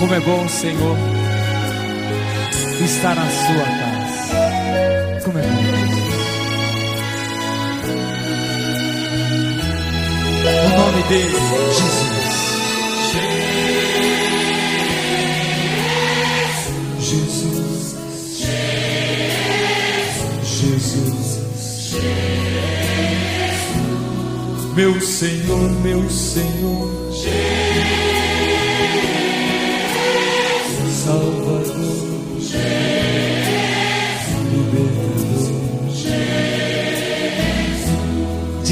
Como é bom, Senhor, estar na sua casa. Como é bom, Jesus. O nome dele, Jesus. Jesus. Jesus. Meu Senhor, meu Senhor.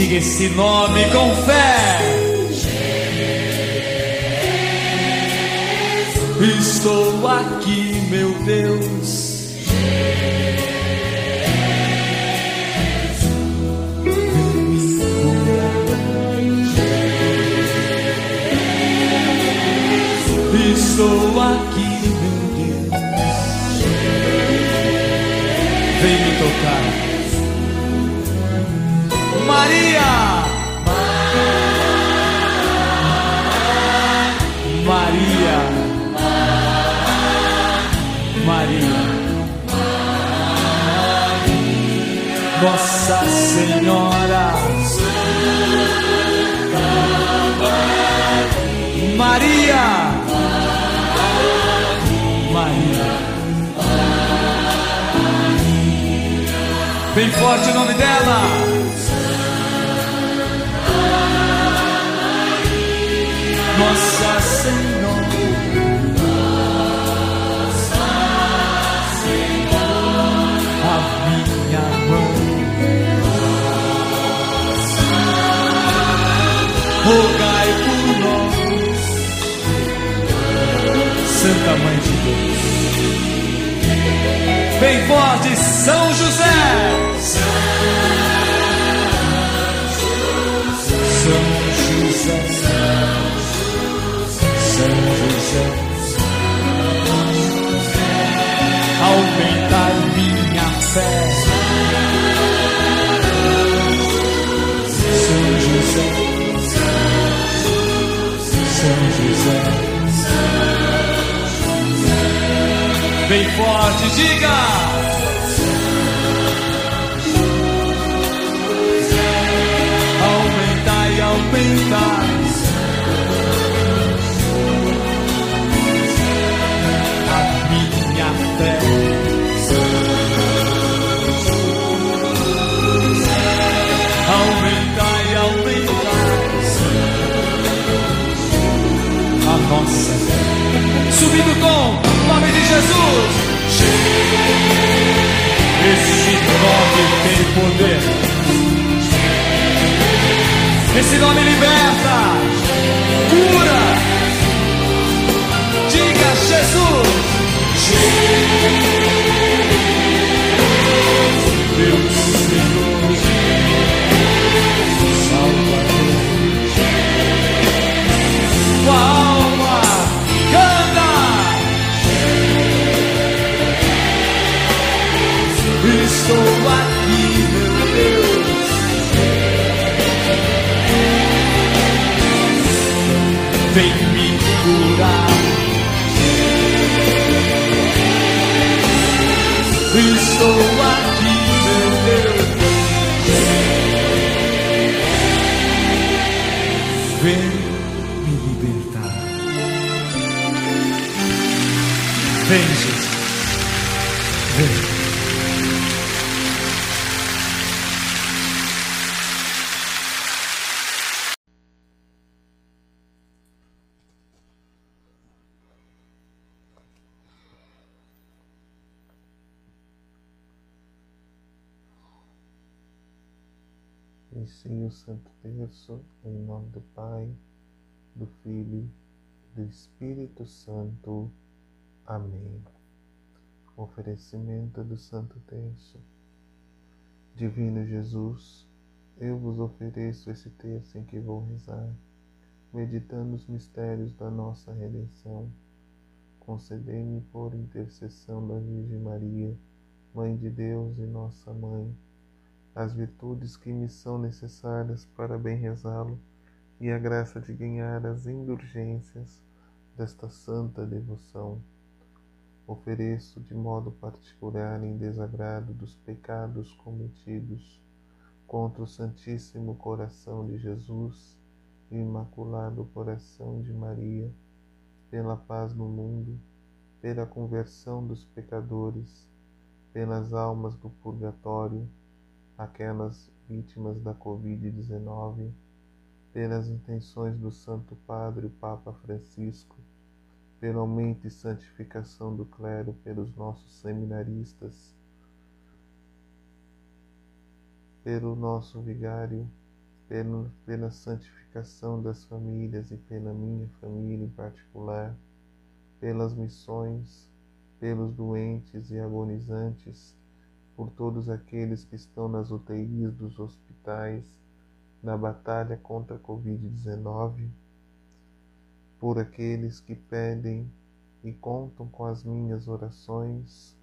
Diga esse nome com fé. Estou aqui, meu Deus. Me curar. Estou aqui, Nossa Senhora! Maria! Maria! Bem forte o nome dela! Bem forte, São José. São José. São José. Aumentar minha fé. São José. São José. Bem forte, diga! Aumentar e aumentar. a minha fé. Aumentar e aumentar a nossa fé. Subindo de Jesus. Esse nome tem poder. Esse nome liberta, cura. Diga Jesus. Meu curar. Estou aqui, meu Deus. Vem me libertar. Vem, Jesus. Ensine o Santo Terço em nome do Pai, do Filho e do Espírito Santo. Amém. Oferecimento do Santo Terço. Divino Jesus, eu vos ofereço esse terço em que vou rezar, meditando os mistérios da nossa redenção. Concedei-me por intercessão da Virgem Maria, Mãe de Deus e nossa Mãe, as virtudes que me são necessárias para bem rezá-lo e a graça de ganhar as indulgências desta santa devoção. Ofereço de modo particular em desagrado dos pecados cometidos contra o Santíssimo Coração de Jesus e o Imaculado Coração de Maria, pela paz no mundo, pela conversão dos pecadores, pelas almas do purgatório, aquelas vítimas da Covid-19, pelas intenções do Santo Padre o Papa Francisco, pelo aumento e santificação do clero pelos nossos seminaristas, pelo nosso vigário, pelo, pela santificação das famílias e pela minha família em particular, pelas missões, pelos doentes e agonizantes, por todos aqueles que estão nas UTIs dos hospitais, na batalha contra a Covid-19, por aqueles que pedem e contam com as minhas orações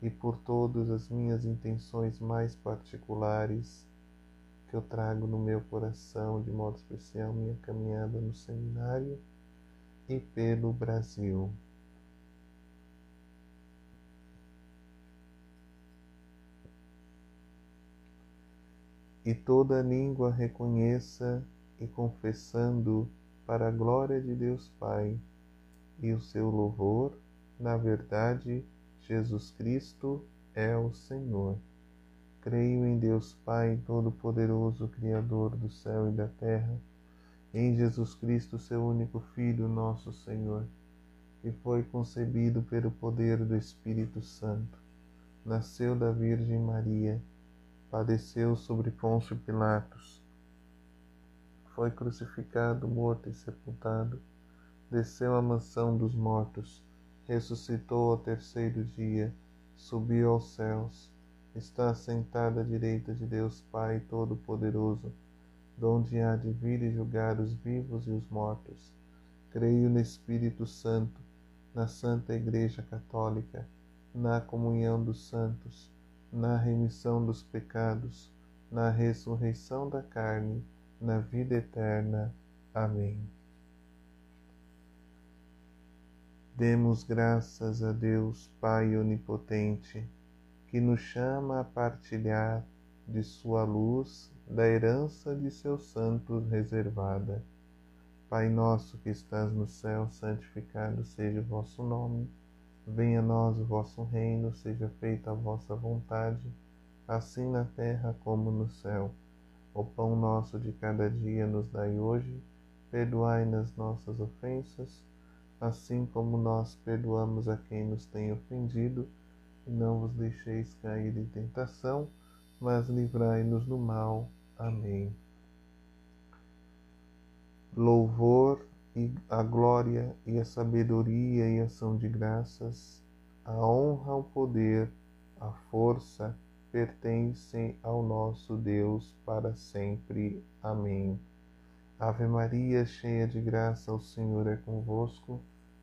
e por todas as minhas intenções mais particulares que eu trago no meu coração, de modo especial, minha caminhada no seminário e pelo Brasil. E toda língua reconheça e confessando para a glória de Deus Pai e o seu louvor, na verdade, Jesus Cristo é o Senhor. Creio em Deus Pai Todo-Poderoso, Criador do céu e da terra, em Jesus Cristo, seu único Filho, nosso Senhor, que foi concebido pelo poder do Espírito Santo, nasceu da Virgem Maria padeceu sobre Pôncio Pilatos, foi crucificado, morto e sepultado, desceu à mansão dos mortos, ressuscitou ao terceiro dia, subiu aos céus, está sentado à direita de Deus Pai Todo-Poderoso, donde há de vir e julgar os vivos e os mortos. Creio no Espírito Santo, na Santa Igreja Católica, na comunhão dos santos na remissão dos pecados, na ressurreição da carne, na vida eterna. Amém. Demos graças a Deus, Pai Onipotente, que nos chama a partilhar de Sua luz, da herança de seus santos reservada. Pai nosso que estás no céu, santificado seja o vosso nome. Venha a nós o vosso reino, seja feita a vossa vontade, assim na terra como no céu. O pão nosso de cada dia nos dai hoje, perdoai-nas nossas ofensas, assim como nós perdoamos a quem nos tem ofendido, e não vos deixeis cair em tentação, mas livrai-nos do mal. Amém. Louvor e a glória e a sabedoria e ação de graças, a honra, o poder, a força pertencem ao nosso Deus para sempre. Amém. Ave Maria, cheia de graça, o Senhor é convosco.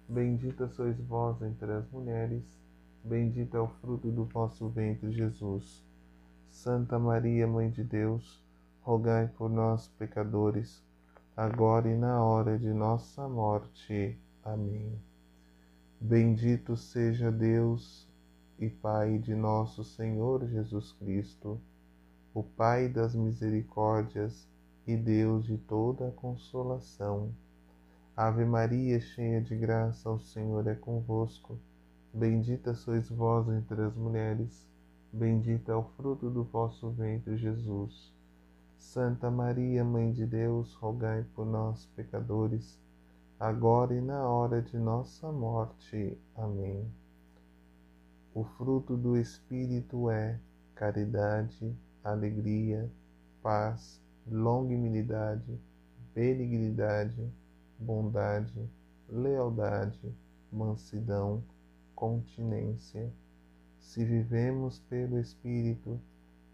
Bendita sois vós entre as mulheres, bendito é o fruto do vosso ventre, Jesus. Santa Maria, Mãe de Deus, rogai por nós, pecadores agora e na hora de nossa morte. Amém. Bendito seja Deus e Pai de nosso Senhor Jesus Cristo, o Pai das misericórdias e Deus de toda a consolação. Ave Maria, cheia de graça, o Senhor é convosco. Bendita sois vós entre as mulheres, bendito é o fruto do vosso ventre, Jesus. Santa Maria, Mãe de Deus, rogai por nós, pecadores, agora e na hora de nossa morte. Amém. O fruto do Espírito é caridade, alegria, paz, longanimidade, benignidade, bondade, lealdade, mansidão, continência. Se vivemos pelo Espírito,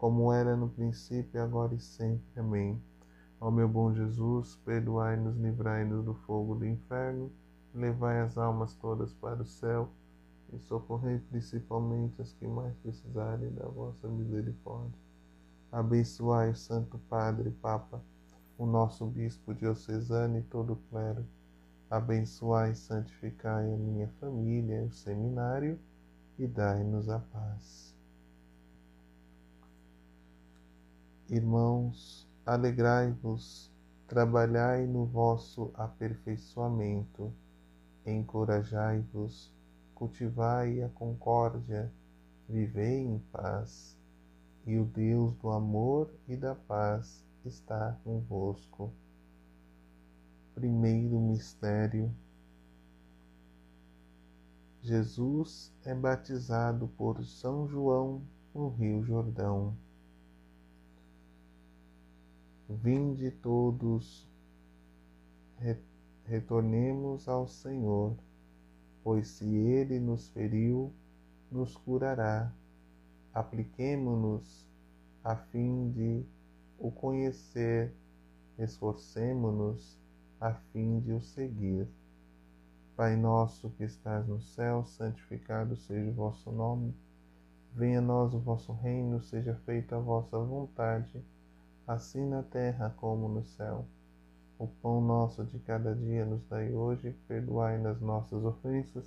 como era no princípio, agora e sempre. Amém. Ó meu bom Jesus, perdoai-nos, livrai-nos do fogo do inferno, levai as almas todas para o céu e socorrei principalmente as que mais precisarem da vossa misericórdia. Abençoai o Santo Padre Papa, o nosso Bispo diocesano e todo o clero Abençoai e santificai a minha família, o seminário, e dai-nos a paz. Irmãos, alegrai-vos, trabalhai no vosso aperfeiçoamento, encorajai-vos, cultivai a concórdia, vivei em paz, e o Deus do amor e da paz está convosco. Primeiro mistério: Jesus é batizado por São João no Rio Jordão. Vinde todos, retornemos ao Senhor, pois se Ele nos feriu, nos curará. Apliquemo-nos a fim de o conhecer, esforcemo-nos a fim de o seguir. Pai nosso que estás no céu, santificado seja o vosso nome. Venha a nós o vosso reino, seja feita a vossa vontade, assim na terra como no céu. O pão nosso de cada dia nos dai hoje, perdoai nas nossas ofensas,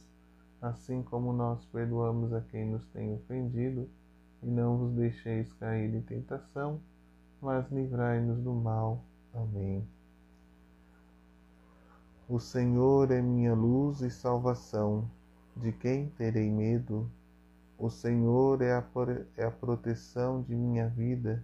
assim como nós perdoamos a quem nos tem ofendido, e não vos deixeis cair em tentação, mas livrai-nos do mal. Amém. O Senhor é minha luz e salvação. De quem terei medo? O Senhor é a, é a proteção de minha vida.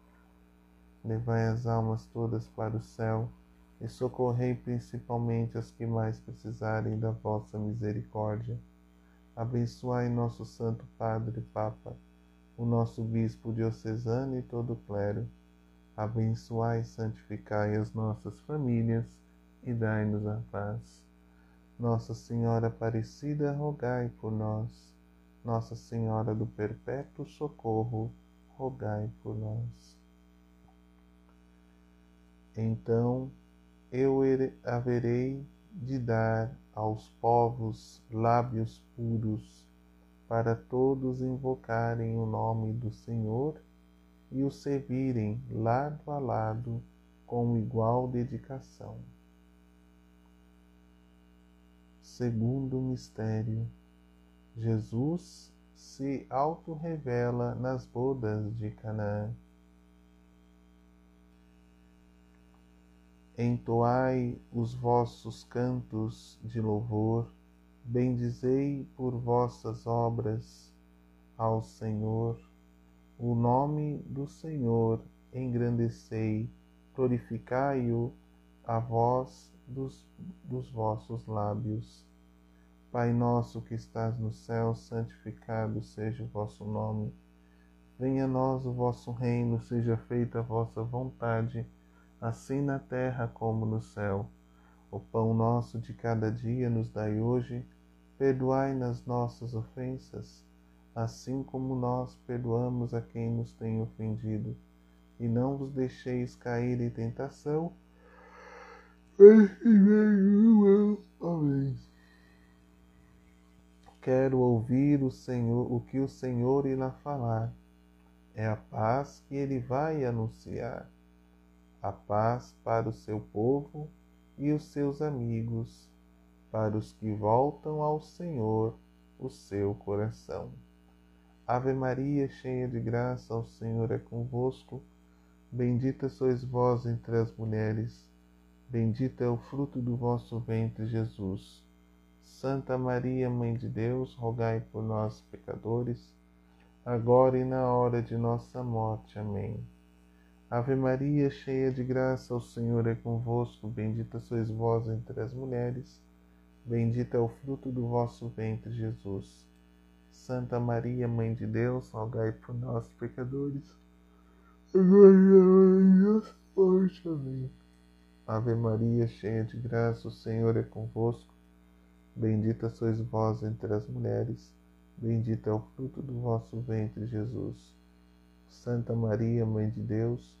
levai as almas todas para o céu e socorrei principalmente as que mais precisarem da vossa misericórdia. Abençoai nosso Santo Padre Papa, o nosso Bispo diocesano e todo o clero. Abençoai e santificai as nossas famílias e dai-nos a paz. Nossa Senhora Aparecida, rogai por nós. Nossa Senhora do Perpétuo Socorro, rogai por nós. Então eu haverei de dar aos povos lábios puros, para todos invocarem o nome do Senhor e o servirem lado a lado com igual dedicação. Segundo mistério, Jesus se auto-revela nas bodas de Canaã. Entoai os vossos cantos de louvor, bendizei por vossas obras ao Senhor. O nome do Senhor engrandecei, glorificai-o a voz dos, dos vossos lábios. Pai nosso que estás no céu, santificado seja o vosso nome. Venha a nós o vosso reino, seja feita a vossa vontade assim na terra como no céu. O pão nosso de cada dia nos dai hoje, perdoai nas nossas ofensas, assim como nós perdoamos a quem nos tem ofendido, e não vos deixeis cair em tentação. Amém. Quero ouvir o Senhor, o que o Senhor irá falar. É a paz que ele vai anunciar a paz para o seu povo e os seus amigos, para os que voltam ao Senhor o seu coração. Ave Maria, cheia de graça, o Senhor é convosco. Bendita sois vós entre as mulheres, bendito é o fruto do vosso ventre, Jesus. Santa Maria, Mãe de Deus, rogai por nós, pecadores, agora e na hora de nossa morte. Amém. Ave Maria, cheia de graça, o Senhor é convosco. Bendita sois vós entre as mulheres, bendito é o fruto do vosso ventre, Jesus. Santa Maria, Mãe de Deus, rogai por nós, pecadores. Ave Maria, cheia de graça, o Senhor é convosco. Bendita sois vós entre as mulheres, bendito é o fruto do vosso ventre, Jesus. Santa Maria, Mãe de Deus,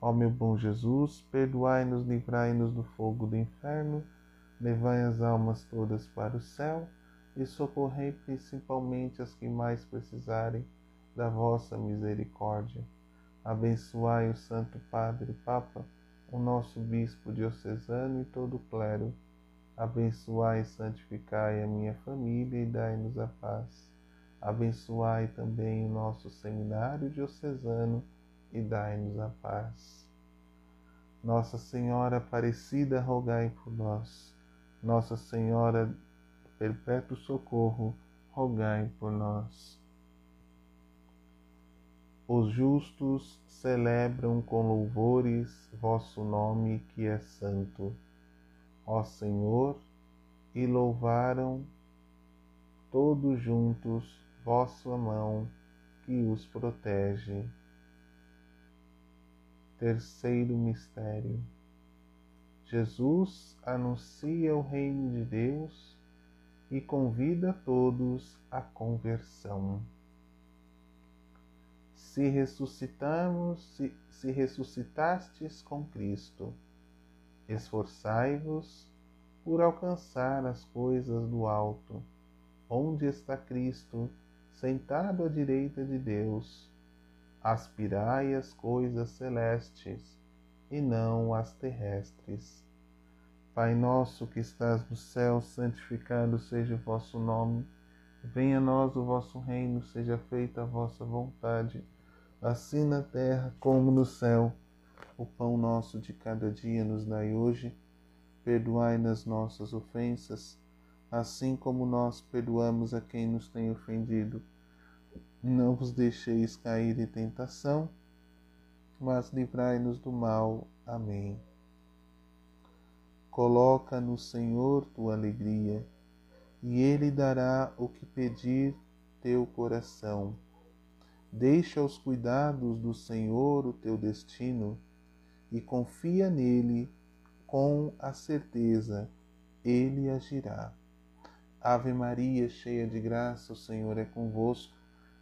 Ó meu bom Jesus, perdoai-nos, livrai-nos do fogo do inferno, levai as almas todas para o céu e socorrei principalmente as que mais precisarem da vossa misericórdia. Abençoai o Santo Padre Papa, o nosso Bispo diocesano e todo o clero. Abençoai e santificai a minha família e dai-nos a paz. Abençoai também o nosso seminário diocesano e dai-nos a paz. Nossa Senhora Aparecida, rogai por nós. Nossa Senhora Perpétuo Socorro, rogai por nós. Os justos celebram com louvores vosso nome que é santo. Ó Senhor, e louvaram todos juntos vossa mão que os protege. Terceiro mistério. Jesus anuncia o reino de Deus e convida todos à conversão. Se ressuscitarmos, se, se ressuscitastes com Cristo, esforçai-vos por alcançar as coisas do alto, onde está Cristo, sentado à direita de Deus aspirai as coisas celestes e não as terrestres. Pai nosso que estás no céu, santificado seja o vosso nome. Venha a nós o vosso reino, seja feita a vossa vontade, assim na terra como no céu. O pão nosso de cada dia nos dai hoje. Perdoai nas nossas ofensas, assim como nós perdoamos a quem nos tem ofendido não vos deixeis cair em tentação, mas livrai-nos do mal. Amém. Coloca no Senhor tua alegria, e Ele dará o que pedir teu coração. Deixa aos cuidados do Senhor o teu destino e confia nele com a certeza, ele agirá. Ave Maria, cheia de graça, o Senhor é convosco.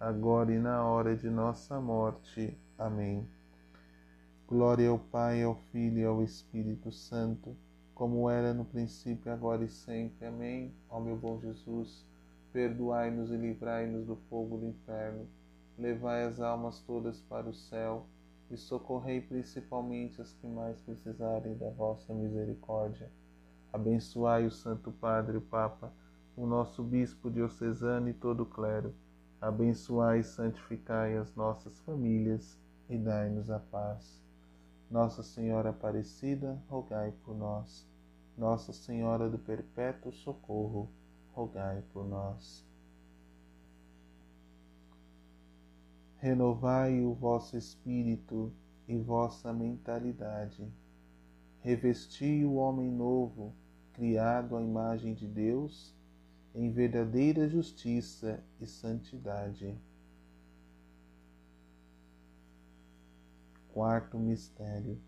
agora e na hora de nossa morte. Amém. Glória ao Pai, ao Filho e ao Espírito Santo, como era no princípio, agora e sempre. Amém. Ó meu bom Jesus, perdoai-nos e livrai-nos do fogo do inferno. Levai as almas todas para o céu e socorrei principalmente as que mais precisarem da vossa misericórdia. Abençoai o Santo Padre, o Papa, o nosso Bispo diocesano e todo o clero. Abençoai e santificai as nossas famílias e dai-nos a paz. Nossa Senhora Aparecida, rogai por nós. Nossa Senhora do Perpétuo Socorro, rogai por nós. Renovai o vosso espírito e vossa mentalidade. Revesti o homem novo, criado à imagem de Deus, em verdadeira justiça e santidade. Quarto mistério.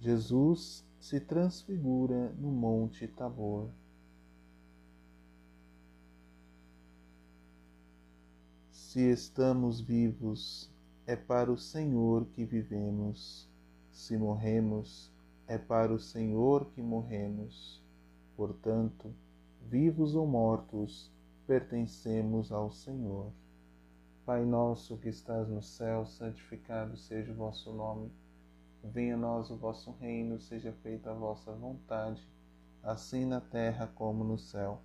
Jesus se transfigura no Monte Tabor. Se estamos vivos, é para o Senhor que vivemos. Se morremos, é para o Senhor que morremos. Portanto, vivos ou mortos, pertencemos ao Senhor. Pai nosso que estás no céu, santificado seja o vosso nome. Venha a nós o vosso reino, seja feita a vossa vontade, assim na terra como no céu.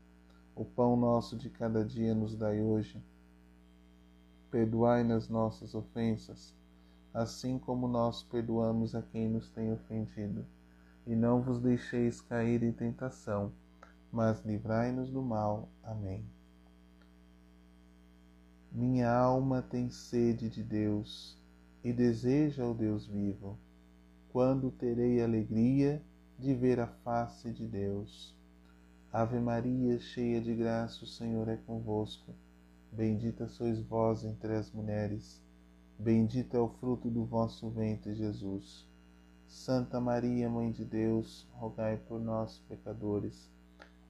O pão nosso de cada dia nos dai hoje Perdoai nas nossas ofensas, assim como nós perdoamos a quem nos tem ofendido. E não vos deixeis cair em tentação, mas livrai-nos do mal. Amém. Minha alma tem sede de Deus e deseja o Deus vivo. Quando terei alegria de ver a face de Deus? Ave Maria, cheia de graça, o Senhor é convosco. Bendita sois vós entre as mulheres, bendito é o fruto do vosso ventre, Jesus. Santa Maria, Mãe de Deus, rogai por nós, pecadores,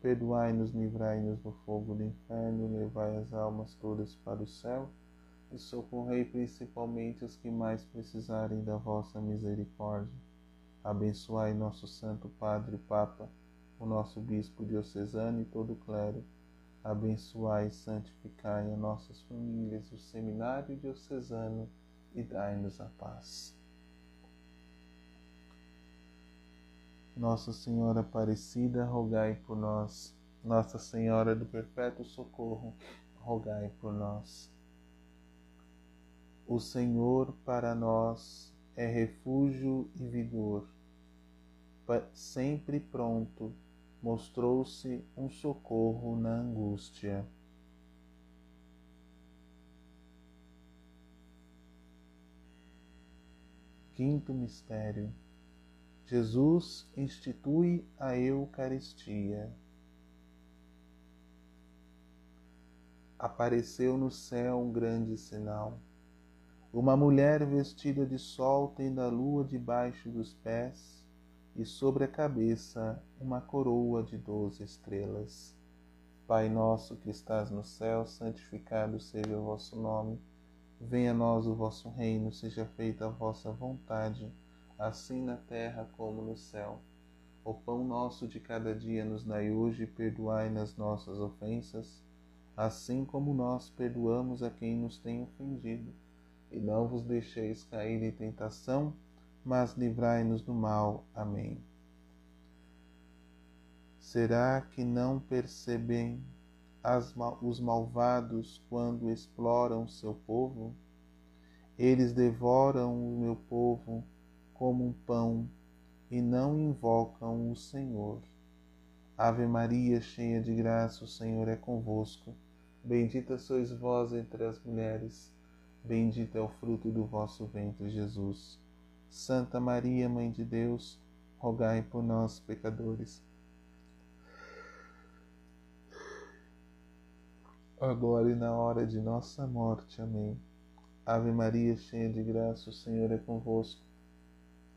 perdoai-nos, livrai-nos do fogo do inferno, levai as almas todas para o céu e socorrei principalmente os que mais precisarem da vossa misericórdia. Abençoai nosso Santo Padre Papa, o nosso Bispo diocesano e todo o clero. Abençoai e santificai as nossas famílias, o seminário diocesano e dai-nos a paz. Nossa Senhora Aparecida, rogai por nós. Nossa Senhora do Perpétuo Socorro, rogai por nós. O Senhor para nós é refúgio e vigor. Sempre pronto, mostrou-se um socorro na angústia. Quinto mistério Jesus institui a Eucaristia. Apareceu no céu um grande sinal. Uma mulher vestida de sol tendo a lua debaixo dos pés e sobre a cabeça uma coroa de doze estrelas. Pai nosso que estás no céu, santificado seja o vosso nome. Venha a nós o vosso reino, seja feita a vossa vontade assim na terra como no céu. O pão nosso de cada dia nos dai hoje perdoai nas nossas ofensas, assim como nós perdoamos a quem nos tem ofendido. E não vos deixeis cair em tentação, mas livrai-nos do mal. Amém. Será que não percebem as, os malvados quando exploram seu povo? Eles devoram o meu povo como um pão e não invocam o Senhor. Ave Maria, cheia de graça, o Senhor é convosco. Bendita sois vós entre as mulheres, bendito é o fruto do vosso ventre, Jesus. Santa Maria, Mãe de Deus, rogai por nós, pecadores. Agora e na hora de nossa morte. Amém. Ave Maria, cheia de graça, o Senhor é convosco.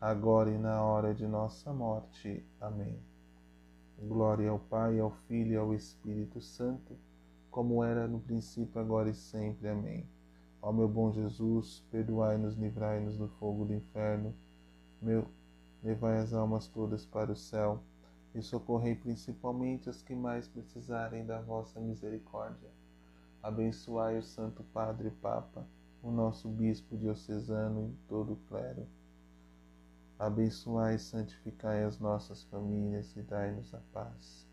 agora e na hora de nossa morte. Amém. Glória ao Pai, ao Filho e ao Espírito Santo como era no princípio, agora e sempre. Amém. Ó meu bom Jesus, perdoai-nos, livrai-nos do fogo do inferno. Meu, levai as almas todas para o céu e socorrei principalmente as que mais precisarem da vossa misericórdia. Abençoai o Santo Padre Papa, o nosso Bispo diocesano e todo o clero. Abençoai e santificai as nossas famílias e dai-nos a paz.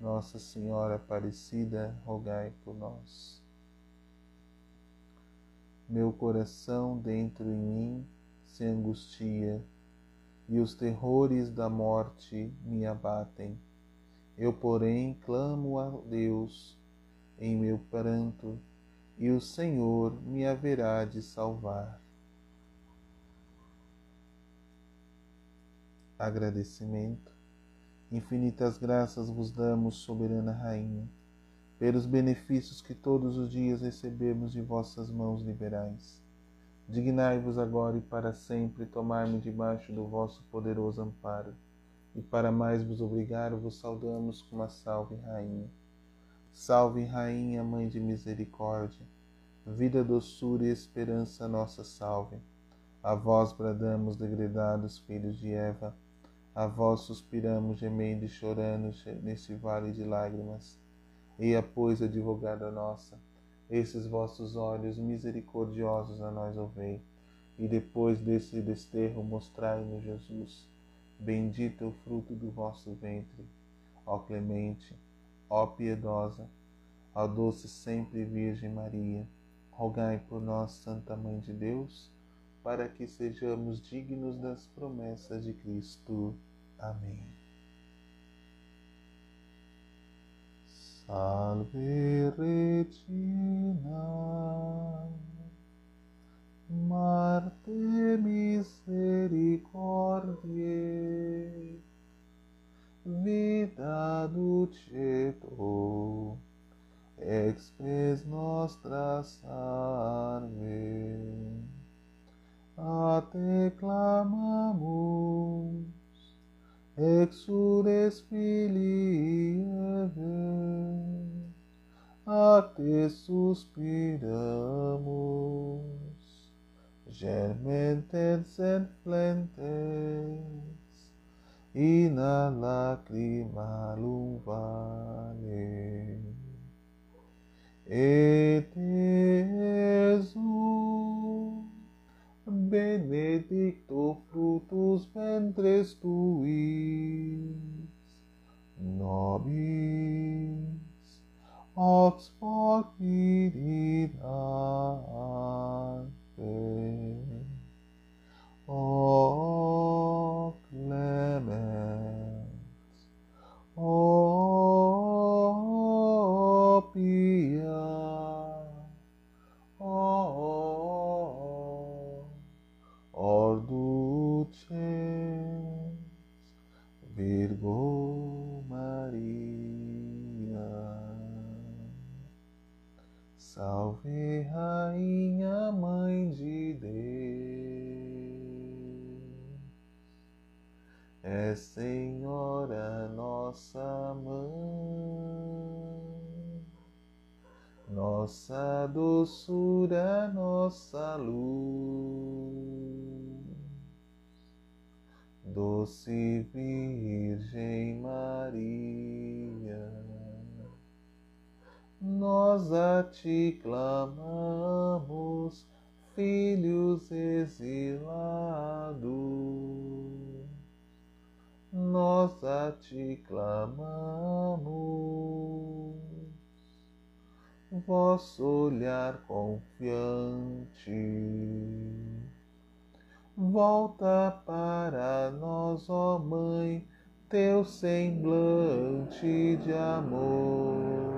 Nossa Senhora Aparecida, rogai por nós. Meu coração dentro em mim se angustia, e os terrores da morte me abatem. Eu, porém, clamo a Deus em meu pranto, e o Senhor me haverá de salvar. Agradecimento. Infinitas graças vos damos, soberana Rainha, pelos benefícios que todos os dias recebemos de vossas mãos liberais. Dignai-vos agora e para sempre tomar-me debaixo do vosso poderoso amparo, e para mais vos obrigar, vos saudamos com uma salve, Rainha. Salve, Rainha, Mãe de Misericórdia, vida, doçura e esperança, nossa salve. A vós bradamos, degredados filhos de Eva, a vós suspiramos, gemendo e chorando neste vale de lágrimas. Eia, pois, advogada nossa, esses vossos olhos misericordiosos a nós ouvei, e depois desse desterro mostrai-nos Jesus. Bendito é o fruto do vosso ventre, ó clemente, ó piedosa, ó doce sempre Virgem Maria, rogai por nós, Santa Mãe de Deus, para que sejamos dignos das promessas de Cristo. Amém. Salve Regina, Marte misericordiae, vida duceto, expes nostra salve a te clamamus, exures filii a te suspiramus, germentes et flentes, in a lacrimalum vale. Et Jesus, benedicto fructus ventris tuis, nobis, ox facit o clemens, É Senhora nossa mãe, nossa doçura, nossa luz, doce Virgem Maria, nós a te clamamos, filhos exilados nós a te clamamos. Vosso olhar confiante volta para nós, ó Mãe, teu semblante de amor.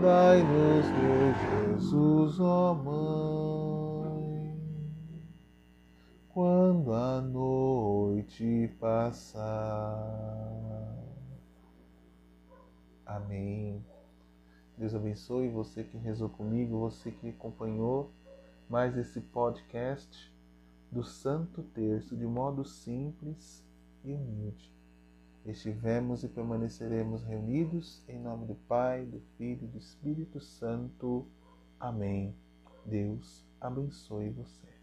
Dai-nos, meu Jesus, ó Mãe, quando a noite passar. Amém. Deus abençoe você que rezou comigo, você que acompanhou mais esse podcast do Santo Terço de modo simples e humilde. Estivemos e permaneceremos reunidos em nome do Pai, do Filho e do Espírito Santo. Amém. Deus abençoe você.